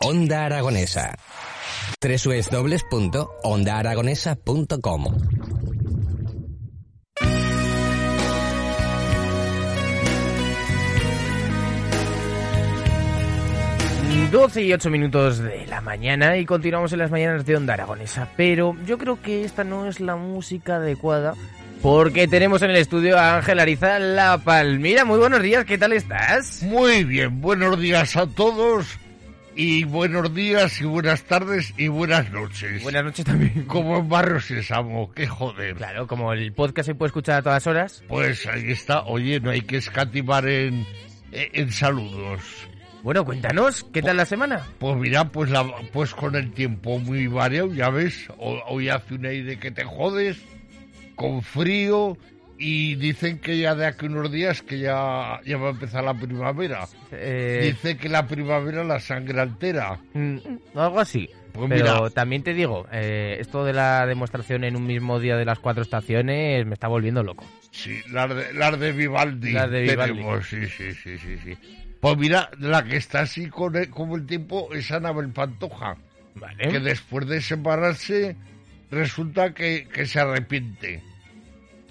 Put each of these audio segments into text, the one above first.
Onda Aragonesa. www.ondaaragonesa.com 12 y 8 minutos de la mañana y continuamos en las mañanas de Onda Aragonesa. Pero yo creo que esta no es la música adecuada porque tenemos en el estudio a Ángel Ariza La Palmira. Muy buenos días, ¿qué tal estás? Muy bien, buenos días a todos y buenos días y buenas tardes y buenas noches. Buenas noches también. Como en Barrio Sésamo, qué joder. Claro, como el podcast se puede escuchar a todas horas. Pues ahí está, oye, no hay que escatimar en, en saludos. Bueno, cuéntanos, ¿qué tal la semana? Pues mira, pues la, pues con el tiempo muy variado, ya ves, hoy hace un aire que te jodes, con frío, y dicen que ya de aquí unos días que ya, ya va a empezar la primavera. Eh, Dice que la primavera la sangre altera. mm, algo así. Pues Pero mira. también te digo, eh, esto de la demostración en un mismo día de las cuatro estaciones me está volviendo loco. Sí, las de, las de Vivaldi. Las de Vivaldi. tenemos, sí, sí, sí, sí, sí. Pues mira, la que está así con el, como el tiempo es Anabel Pantoja, Vale. que después de separarse resulta que, que se arrepiente.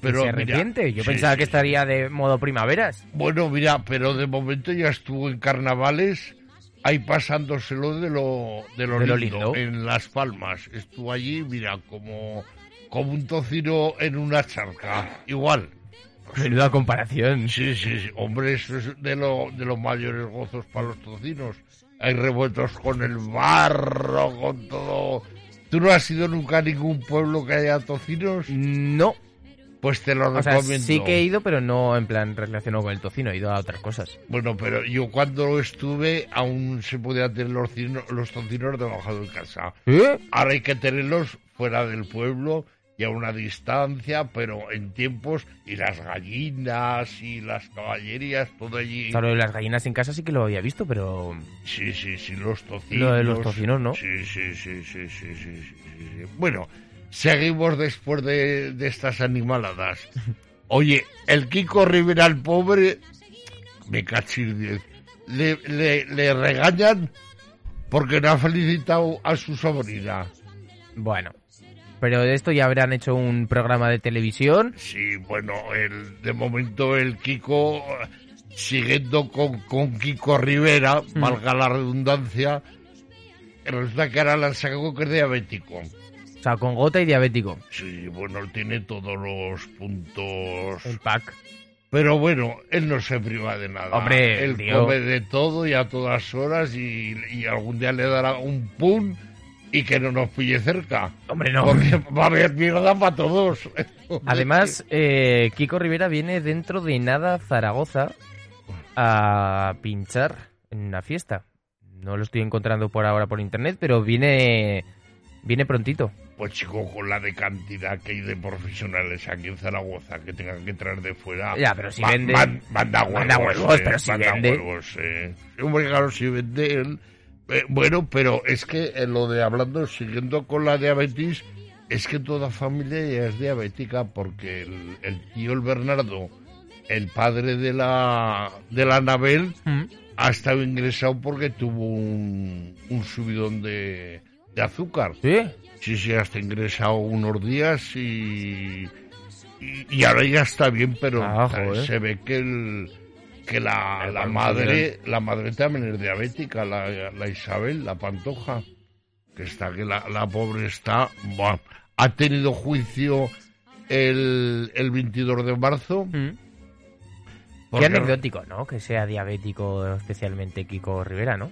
¿Se mira, arrepiente? Yo sí, pensaba sí, que estaría de modo primaveras. Bueno, mira, pero de momento ya estuvo en carnavales, ahí pasándoselo de lo, de lo, De lo lindo, lindo. en Las Palmas. Estuvo allí, mira, como, como un tocino en una charca. Igual. Menuda comparación. Sí, sí, sí. Hombre, eso es de, lo, de los mayores gozos para los tocinos. Hay revueltos con el barro, con todo. ¿Tú no has ido nunca a ningún pueblo que haya tocinos? No. Pues te lo o recomiendo. Sea, sí que he ido, pero no en plan relacionado con el tocino, he ido a otras cosas. Bueno, pero yo cuando estuve aún se podía tener los, cino, los tocinos debajo de casa. ¿Eh? Ahora hay que tenerlos fuera del pueblo y a una distancia, pero en tiempos y las gallinas y las caballerías, todo allí. Claro, las gallinas en casa sí que lo había visto, pero... Sí, sí, sí, los tocinos. Lo de los tocinos, ¿no? Sí, sí, sí, sí, sí, sí, sí, sí. Bueno, seguimos después de, de estas animaladas. Oye, el Kiko Rivera, el pobre, me cachis diez. Le, le, le regañan porque no ha felicitado a su sobrina. Bueno. Pero de esto ya habrán hecho un programa de televisión. Sí, bueno, el, de momento el Kiko, siguiendo con, con Kiko Rivera, Mm. valga la redundancia, resulta que ahora han sacado que es diabético. O sea, con gota y diabético. Sí, bueno, él tiene todos los puntos. El pack. Pero bueno, él no se priva de nada. Hombre, él tío. come de todo y a todas horas y, y algún día le dará un pum y que no nos pille cerca. Hombre, no. Porque va a haber mierda para todos. Además, eh, Kiko Rivera viene dentro de nada a Zaragoza a pinchar en una fiesta. No lo estoy encontrando por ahora por internet, pero viene viene prontito. Pues chico, con la de cantidad que hay de profesionales aquí en Zaragoza que tengan que traer de fuera. Ya, pero si ma- vende- man- manda huevos. eh, pero si manda vende. huevos, eh. Claro, si eh, bueno, pero es que en lo de hablando, siguiendo con la diabetes, es que toda familia ya es diabética porque el, el tío, el Bernardo, el padre de la, de la Anabel, ha estado ingresado porque tuvo un, un subidón de, de azúcar. ¿Sí? Sí, sí, hasta ingresado unos días y, y, y ahora ya está bien, pero Ah, se ve que el que la, El la pan madre la madre también es diabética, la, la Isabel, la Pantoja, que está que la, la pobre está, buah, ha tenido juicio el, el 22 de marzo. Mm. Qué anecdótico, ¿no? Que sea diabético especialmente Kiko Rivera, ¿no?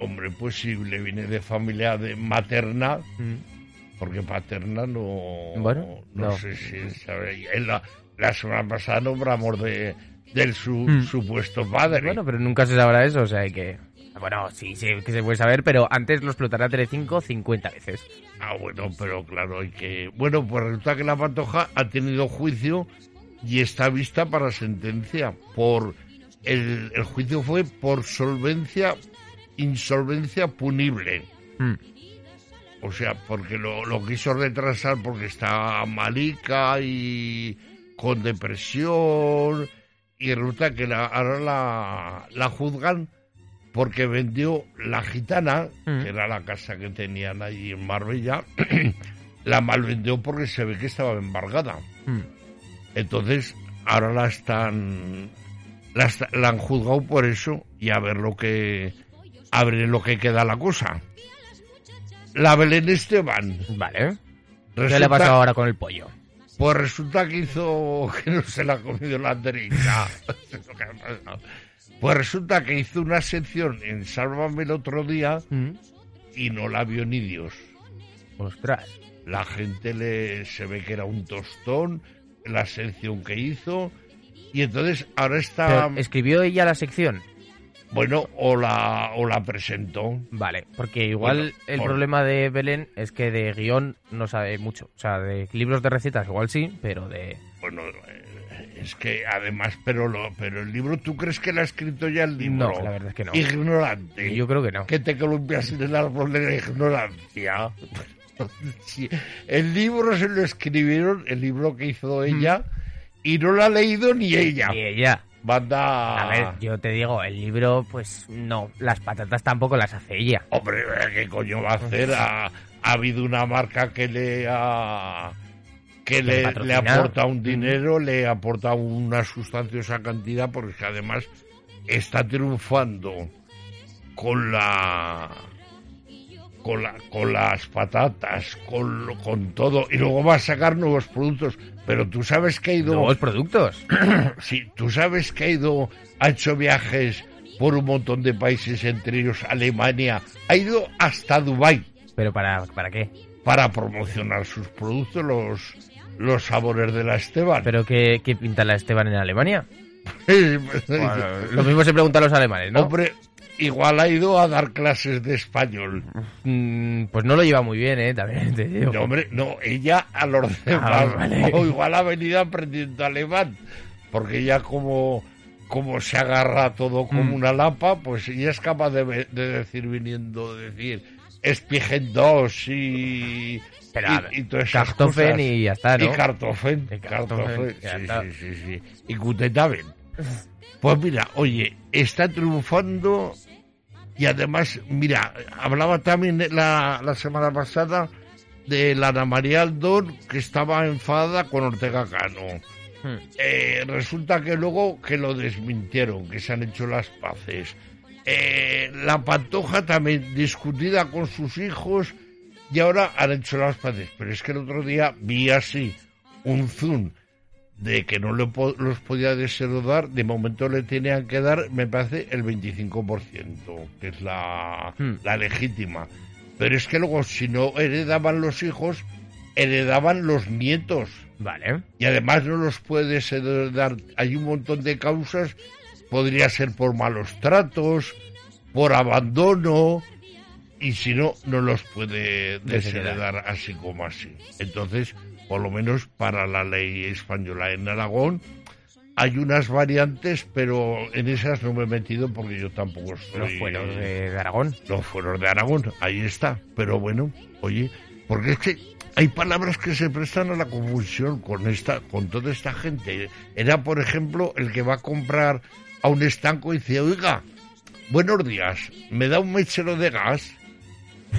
Hombre, pues sí, le viene de familia de materna, Mm. porque paterna no. Bueno, no, no. sé si sabe. La, la semana pasada nombramos de, del su, Mm. supuesto padre. Bueno, pero nunca se sabrá eso, o sea hay que... Bueno, sí, sí que se puede saber, pero antes lo explotará Telecinco 50 veces. Ah, bueno, pero claro, hay que. Bueno, pues resulta que la Pantoja ha tenido juicio y está vista para sentencia. Por. El, el juicio fue por solvencia, insolvencia punible. Mm. O sea, porque lo, lo quiso retrasar porque está malica y con depresión. Y resulta que la, ahora la, la juzgan porque vendió la gitana, Mm. que era la casa que tenían allí en Marbella, la malvendió porque se ve que estaba embargada. Mm. Entonces, ahora la están. La, la han juzgado por eso y a ver lo que. A ver lo que queda la cosa. La Belén Esteban. Vale. ¿Qué le ha pasado ahora con el pollo? Pues resulta que hizo. que no se la ha comido la pasado. Pues resulta que hizo una sección en Sálvame el otro día Mm. y no la vio ni Dios. Ostras. La gente le se ve que era un tostón la sección que hizo y entonces ahora está Pero, ¿Escribió ella la sección? Bueno o la o la presentó Vale, porque igual Bueno, el por- problema de Belén es que de guion no sabe mucho. O sea, de libros de recetas igual sí, pero de... bueno eh, es que además pero lo pero el libro tú crees que la ha escrito ya el libro No, la verdad es que no. ignorante. Yo creo que no. que te columpias en el árbol de la ignorancia. Sí, el libro se lo escribieron el libro que hizo ella y no lo ha leído ni ella. Y ella... banda A ver, yo te digo, el libro, pues no. Las patatas tampoco las hace ella. Hombre, ¿qué coño va a hacer? Ha, ha habido una marca que le ha que Le le, aporta un dinero, le aporta una sustanciosa cantidad, porque además está triunfando con la con, la, con las patatas, con, con todo, y luego va a sacar nuevos productos. Pero tú sabes que ha ido Nuevos productos. Sí, tú sabes que ha ido, ha hecho viajes por un montón de países, entre ellos Alemania, ha ido hasta Dubái ¿Pero para, para qué? para promocionar sus productos, los, los sabores de la Esteban. ¿Pero qué, qué pinta la Esteban en Alemania? Bueno, lo mismo se preguntan los alemanes, ¿no? Hombre, igual ha ido a dar clases de español. Mm, pues no lo lleva muy bien, ¿eh? También te digo. No, hombre, no, ella a los demás. Ah, vale. O igual ha venido aprendiendo alemán, porque ella como, como se agarra todo como Mm. una lapa, pues ella es capaz de, decir viniendo, de decir Spigen dos y, Pero, y, y todas esas Kartoffeln cosas. y ya está, ¿no? Y Kartoffeln, Y ya sí, está. sí, sí, sí. Y Gutetaben. Pues mira, oye, está triunfando y además, mira, hablaba también la, la semana pasada de la Ana María Aldón que estaba enfadada con Ortega Cano. Hmm. Eh, resulta que luego que lo desmintieron, que se han hecho las paces. Eh, la Pantoja también discutida con sus hijos y ahora han hecho las paces. Pero es que el otro día vi así un zoom de que no le po- los podía desheredar, de momento le tenían que dar, me parece, el 25%, que es la, Hmm. la legítima. Pero es que luego, si no heredaban los hijos, heredaban los nietos. Vale. Y además no los puedes heredar. Hay un montón de causas. Podría ser por malos tratos, por abandono. Y si no, no los puede desheredar así como así. Entonces, por lo menos para la ley española en Aragón, hay unas variantes, pero en esas no me he metido porque yo tampoco soy... Los fueros de, de Aragón. Los fueros de Aragón, ahí está. Pero bueno, oye, porque es que hay palabras que se prestan a la confusión con esta, con toda esta gente. Era, por ejemplo, el que va a comprar a un estanco y dice, oiga, buenos días, ¿me da un mechero de gas?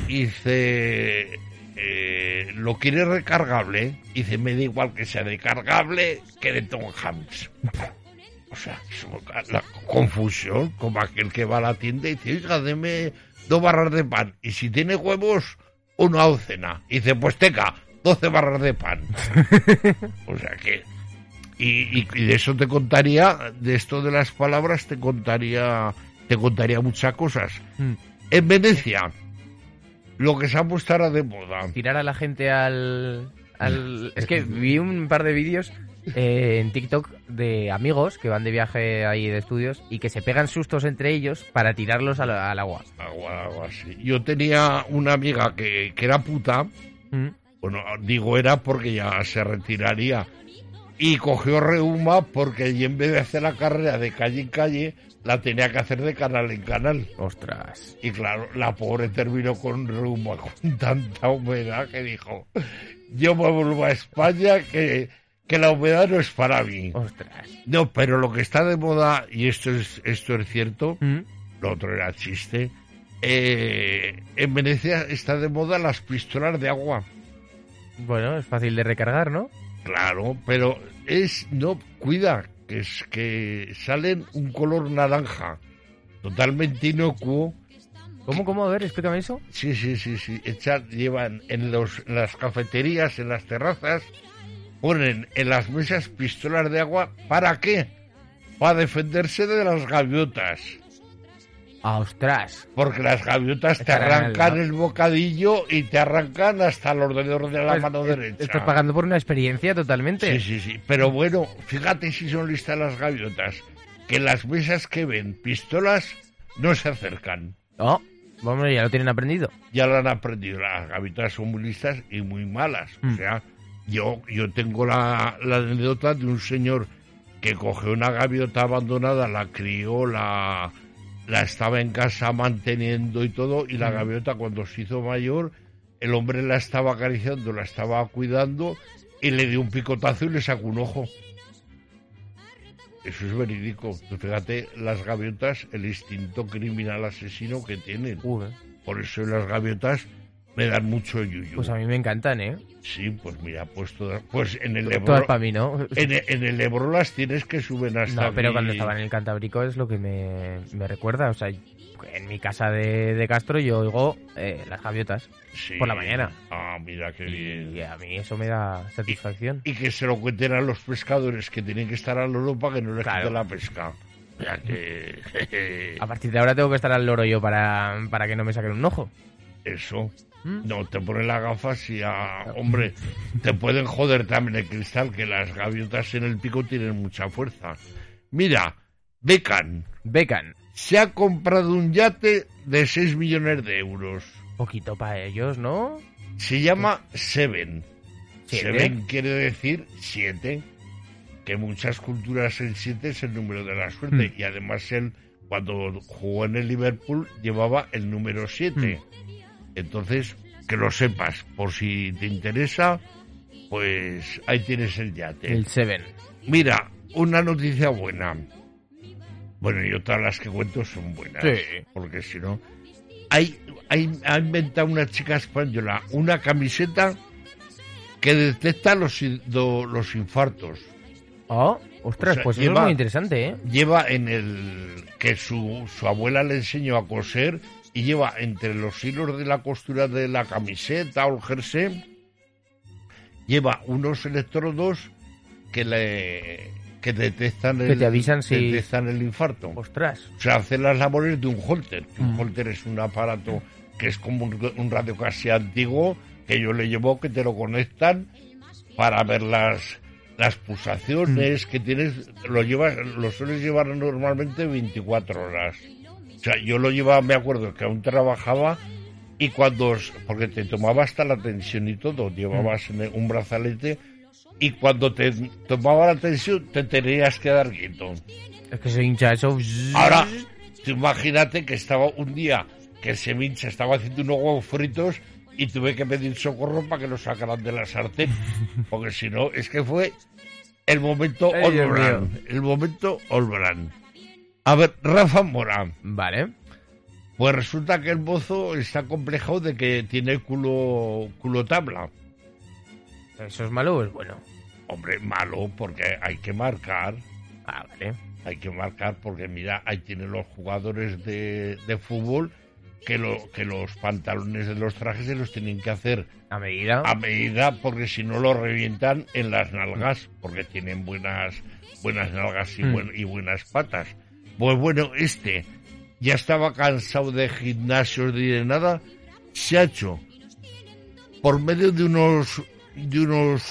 Y dice, eh, ¿lo quiere recargable? Y dice, me da igual que sea recargable que de Tom Hanks. O sea, la confusión, como aquel que va a la tienda y dice, oiga, deme dos barras de pan. Y si tiene huevos, una docena. Y dice, pues teca, 12 barras de pan. o sea que... Y, y- y de eso te contaría, de esto de las palabras, te contaría, te contaría muchas cosas. Hmm. En Venecia, lo que se ha puesto ahora de moda. Tirar a la gente al... al... Es que vi un par de vídeos eh, en TikTok de amigos que van de viaje ahí de estudios y que se pegan sustos entre ellos para tirarlos al, al agua. Agua, algo así. Yo tenía una amiga que, que era puta, Mm. bueno, digo era porque ya se retiraría, y cogió reuma porque allí en vez de hacer la carrera de calle en calle, la tenía que hacer de canal en canal. Ostras. Y claro, la pobre terminó con reuma, con tanta humedad que dijo, yo me vuelvo a España que, que la humedad no es para mí. Ostras. No, pero lo que está de moda, y esto es, esto es cierto, Mm. lo otro era chiste. Eh, en Venecia está de moda las pistolas de agua. Bueno, es fácil de recargar, ¿no? Claro, pero es no cuida que es que salen un color naranja totalmente inocuo. ¿Cómo, cómo? A ver, explícame eso. Sí, sí, sí, sí. Echan, llevan en los en las cafeterías, en las terrazas, ponen en las mesas pistolas de agua. ¿Para qué? Para defenderse de las gaviotas. Ostras. Porque las gaviotas te arrancan el bocadillo y te arrancan hasta los dedos de la Pues, mano eh, derecha. Estás pagando por una experiencia totalmente. Sí, sí, sí. Pero bueno, fíjate si son listas las gaviotas. Que las mesas que ven pistolas no se acercan. Oh, vamos, ya lo tienen aprendido. Ya lo han aprendido. Las gaviotas son muy listas y muy malas. O Mm. sea, yo, yo tengo la, la anécdota de un señor que cogió una gaviota abandonada, la crió, la, la estaba en casa manteniendo y todo, y la gaviota cuando se hizo mayor, el hombre la estaba acariciando, la estaba cuidando y le dio un picotazo y le sacó un ojo. Eso es verídico. Fíjate, las gaviotas, el instinto criminal asesino que tienen. Por eso las gaviotas me dan mucho yuyu. pues a mí me encantan, ¿eh? Sí, pues mira, pues todas, pues en el Todas Ebro, para mí, ¿no? en, el- en el Ebro las tienes que suben hasta No, pero cuando estaba en el Cantábrico es lo que me, me recuerda. O sea, en mi casa de, de Castro yo oigo eh, las gaviotas Sí. por la mañana. Ah, mira qué bien. y a mí eso me da satisfacción. Y que se lo cuenten a los pescadores que tienen que estar al loro para que no les Claro. quiten la pesca. Sea que... A partir de ahora tengo que estar al loro yo para, para que no me saquen un ojo. Eso. ¿Mm? No, te ponen las gafas y, ah, hombre, te pueden joder también el cristal, que las gaviotas en el pico tienen mucha fuerza. Mira, Becan Becan, se ha comprado un yate de 6 millones de euros. poquito para ellos, ¿no? Se llama Seven. Siete. Seven quiere decir siete. Que en muchas culturas el siete es el número de la suerte. Hmm. Y además él, cuando jugó en el Liverpool, llevaba el número siete. Entonces, que lo sepas, por si te interesa, pues ahí tienes el yate. El Seven. Mira, una noticia buena. Bueno, y otras las que cuento son buenas. Sí. Porque si no. Hay, hay, ha inventado una chica española una camiseta que detecta los, do- los infartos. Oh, ostras, O sea, pues eso lleva- es muy interesante, ¿eh? Lleva en el. que su, su abuela le enseñó a coser y lleva entre los hilos de la costura de la camiseta o el jersey. Lleva unos electrodos que le. que detectan Que el, te avisan si- detectan el infarto. Ostras. O sea, hace las labores de un holter. Un Mm. holter es un aparato que es como un, un radio casi antiguo que yo le llevo que te lo conectan para ver las las pulsaciones Mm. que tienes. Lo llevas, lo sueles llevar normalmente 24 horas. O sea, yo lo llevaba, me acuerdo que aún trabajaba y cuando, porque te tomaba hasta la tensión y todo, llevabas el- un brazalete y cuando te tomaba la tensión te tenías que dar quieto. Es que se hincha eso. Ahora, tú imagínate que estaba un día que el Semincha estaba haciendo unos huevos fritos y tuve que pedir socorro para que lo sacaran de la sartén. Porque si no, es que fue el momento Olbran. El momento Olbran. A ver, Rafa Morán. Vale. Pues resulta que el mozo está complejado de que tiene culo, culo tabla. ¿Eso es malo o es bueno? Hombre, malo, porque hay que marcar. Ah, vale. hay que marcar porque mira, ahí tienen los jugadores de, de fútbol que, lo, que los pantalones de los trajes se los tienen que hacer A medida. a medida porque si no lo revientan en las nalgas porque tienen buenas buenas nalgas y, Mm. buen- y buenas patas. Pues bueno, este ya estaba cansado de gimnasios de nada, se ha hecho por medio de unos de unos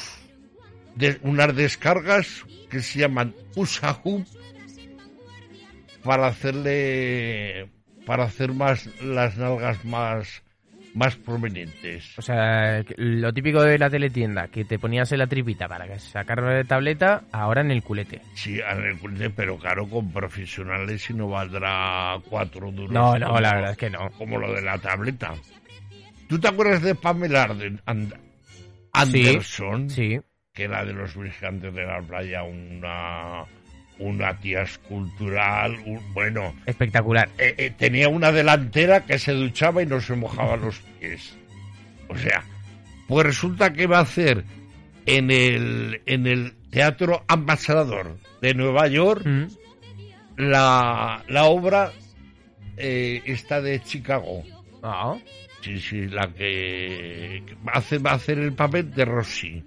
de unas descargas que se llaman Usahu para hacerle para hacer más las nalgas más más prominentes. O sea, lo típico de la teletienda, que te ponías en la tripita para que sacar de tableta, ahora en el culete. Sí, en el culete, pero claro, con profesionales y no valdrá cuatro duros. No, no, como- la verdad es que no. Como lo de la tableta. ¿Tú te acuerdas de Pamela Arden- And- Sí, Anderson? Sí. Que era de los vigilantes de la playa, una, una tía escultural, un- bueno, Espectacular. eh, eh, tenía una delantera que se duchaba y no se mojaba los pies. O sea, pues resulta que va a hacer en el, en el Teatro Ambassador de Nueva York Mm. la, la obra eh, esta de Chicago. Ah, Sí, sí, la que hace, va a hacer el papel de Rossi,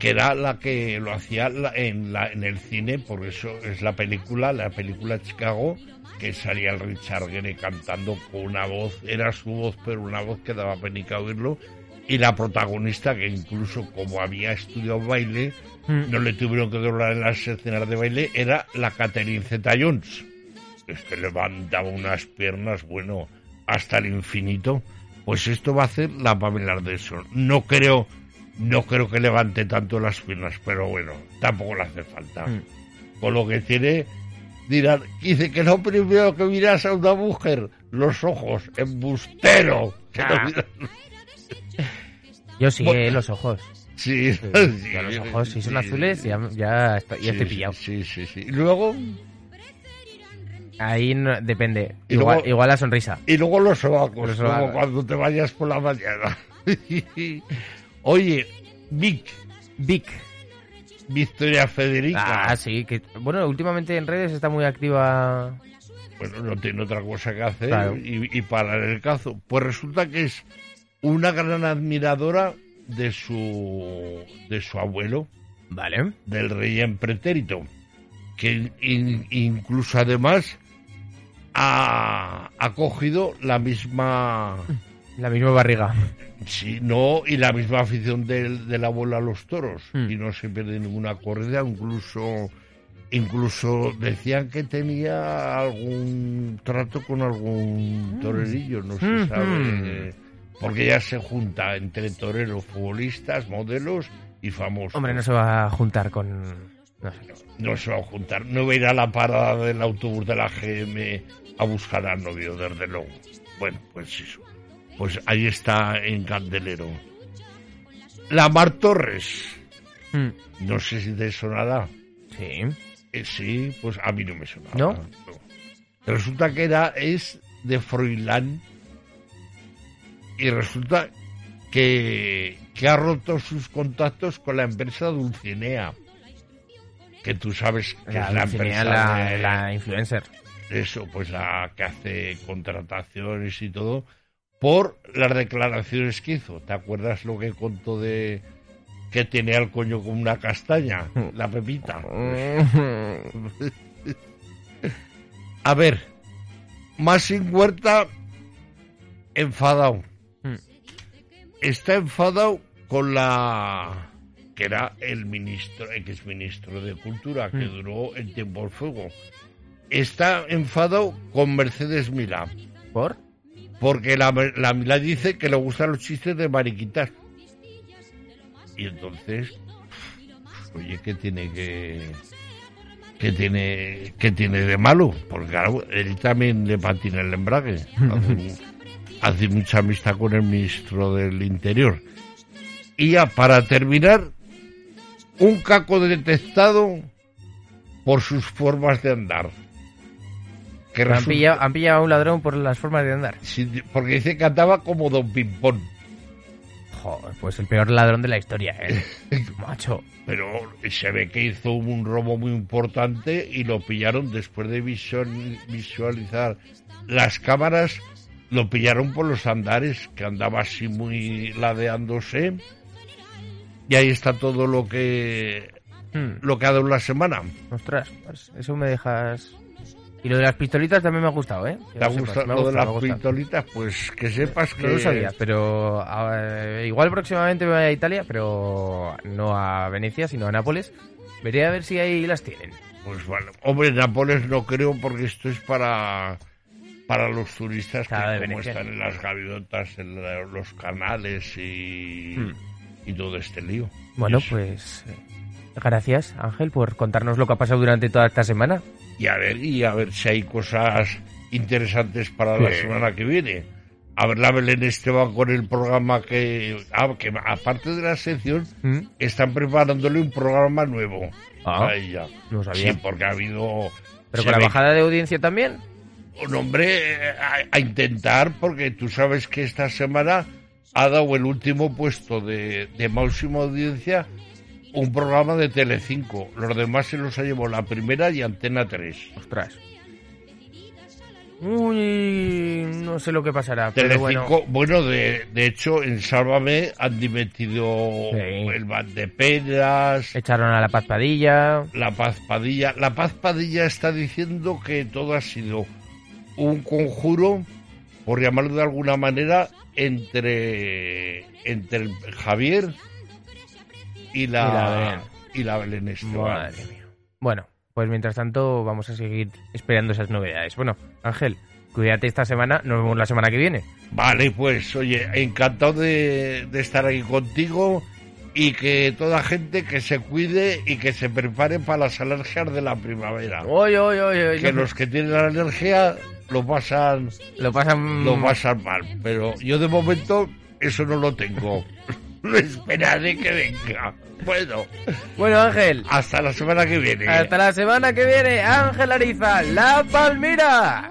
que era la que lo hacía en, la, en el cine, por eso es la película, la película Chicago, que salía el Richard Gere cantando con una voz, era su voz, pero una voz que daba penica oírlo, y la protagonista, que incluso como había estudiado baile, Mm. no le tuvieron que doblar en las escenas de baile, era la Catherine Zeta-Jones. Es que levantaba unas piernas, bueno, hasta el infinito. Pues esto va a hacer la Pamela Anderson. No creo, no creo que levante tanto las piernas, pero bueno, tampoco le hace falta. Mm. Con lo que tiene, dirán, dice que lo primero que miras a una mujer, los ojos, embustero. No Ah. miras- Yo sí, Bueno. eh, los ojos. Sí, Sí, sí, los ojos, si son sí, azules, ya, ya, estoy pillado. Sí, sí, sí. Y luego, Ahí no- depende. Y Igual, luego- igual la sonrisa. Y luego los sobacos, Los como sobacos. cuando te vayas por la mañana. Oye, Vic, Vic. Victoria Federica. Ah, sí. Que, bueno, últimamente en redes está muy activa. Bueno, no tiene otra cosa que hacer Claro. y, y parar el cazo. Pues resulta que es una gran admiradora de su, de su abuelo, Vale. del rey en pretérito, que in- incluso además ha, ha cogido la misma... La misma barriga. Sí, no, y la misma afición del, del abuelo a los toros. Hmm. Y no se pierde ninguna corrida, incluso incluso decían que tenía algún trato con algún torerillo, no se Hmm, sabe. Porque ya se junta entre toreros, futbolistas, modelos y famosos. Hombre, no se va a juntar con. No sé. No se va a juntar, no va a ir a la parada del autobús de la GM a buscar al novio, desde luego. Bueno, pues eso. Pues ahí está en Candelero. La Mar Torres, Mm, no sé si te sonará. Sí. Eh, sí, pues a mí no me sonaba. ¿No? Resulta que era, es de Froilán y resulta que, que ha roto sus contactos con la empresa Dulcinea. Que tú sabes que La, es la Dulcinea, empresa la, de- la influencer. eso, pues la que hace contrataciones y todo, por las declaraciones que hizo. ¿Te acuerdas lo que contó de que tenía el coño con una castaña? La pepita. A ver, más sin huerta, enfadado. Mm. Está enfadado con la que era el ministro, ex ministro de Cultura, que Mm. duró el tiempo del fuego. Está enfadado con Mercedes Milá, ¿Por? Porque la, la Milá dice que le gustan los chistes de mariquitas. Y entonces, oye, ¿qué tiene que qué tiene qué tiene de malo? Porque claro, él también le patina el embrague. Hace, hace mucha amistad con el ministro del Interior. Y ya para terminar, un caco detectado por sus formas de andar. Que Han resulta- pillado, han pillado a un ladrón por las formas de andar. Sí, porque dice que andaba como Don Pimpón. Joder, pues el peor ladrón de la historia, ¿eh? Macho. Pero se ve que hizo un robo muy importante y lo pillaron después de visual- visualizar las cámaras. Lo pillaron por los andares, que andaba así muy ladeándose. Y ahí está todo lo que Hmm, lo que ha dado la semana. ostras, pues eso me dejas... Y lo de las pistolitas también me ha gustado, ¿eh? Que ¿Te ha gustado lo de las pistolitas? Pues que sepas que... No lo sabía, pero a- igual próximamente me voy a Italia, pero no a Venecia, sino a Nápoles. Veré a ver si ahí las tienen. Pues bueno, hombre, Nápoles no creo porque esto es para para los turistas que como Venecia. están en las gaviotas, en la- los canales y, Hmm. y todo este lío. Bueno, pues eh, gracias Ángel por contarnos lo que ha pasado durante toda esta semana. Y a ver, y a ver si hay cosas interesantes para la semana que viene. A ver la Belén Esteban con el programa que, ah, que aparte de la sección, ¿Mm? están preparándole un programa nuevo. Ah, a ella. no sabía. Sí, porque ha habido... Pero con la bajada de audiencia también. un hombre a, a intentar, porque tú sabes que esta semana ha dado el último puesto de, de máxima audiencia un programa de Telecinco. Los demás se los ha llevado la primera y Antena 3. Ostras. Uy, no sé lo que pasará, pero Telecinco, bueno. bueno, de, de hecho, en Sálvame han dimitido Sí. el Van de Pedras, Echaron a la Paz Padilla. La Paz Padilla. La Paz Padilla está diciendo que todo ha sido un conjuro, por llamarlo de alguna manera, entre, entre Javier y Y la Belén. y la Belén Esteban. Madre mía. Bueno, pues mientras tanto vamos a seguir esperando esas novedades. Bueno, Ángel, cuídate esta semana, nos vemos la semana que viene. Vale, pues oye, encantado de, de estar aquí contigo y que toda gente que se cuide y que se prepare para las alergias de la primavera. Oye, oye, oye, Que los que tienen la alergia lo pasan lo pasan... lo pasan mal, pero yo de momento eso no lo tengo. Lo esperaré que venga. Bueno, Bueno, Ángel, hasta la semana que viene. hasta la semana que viene, Ángel Ariza, La Palmira.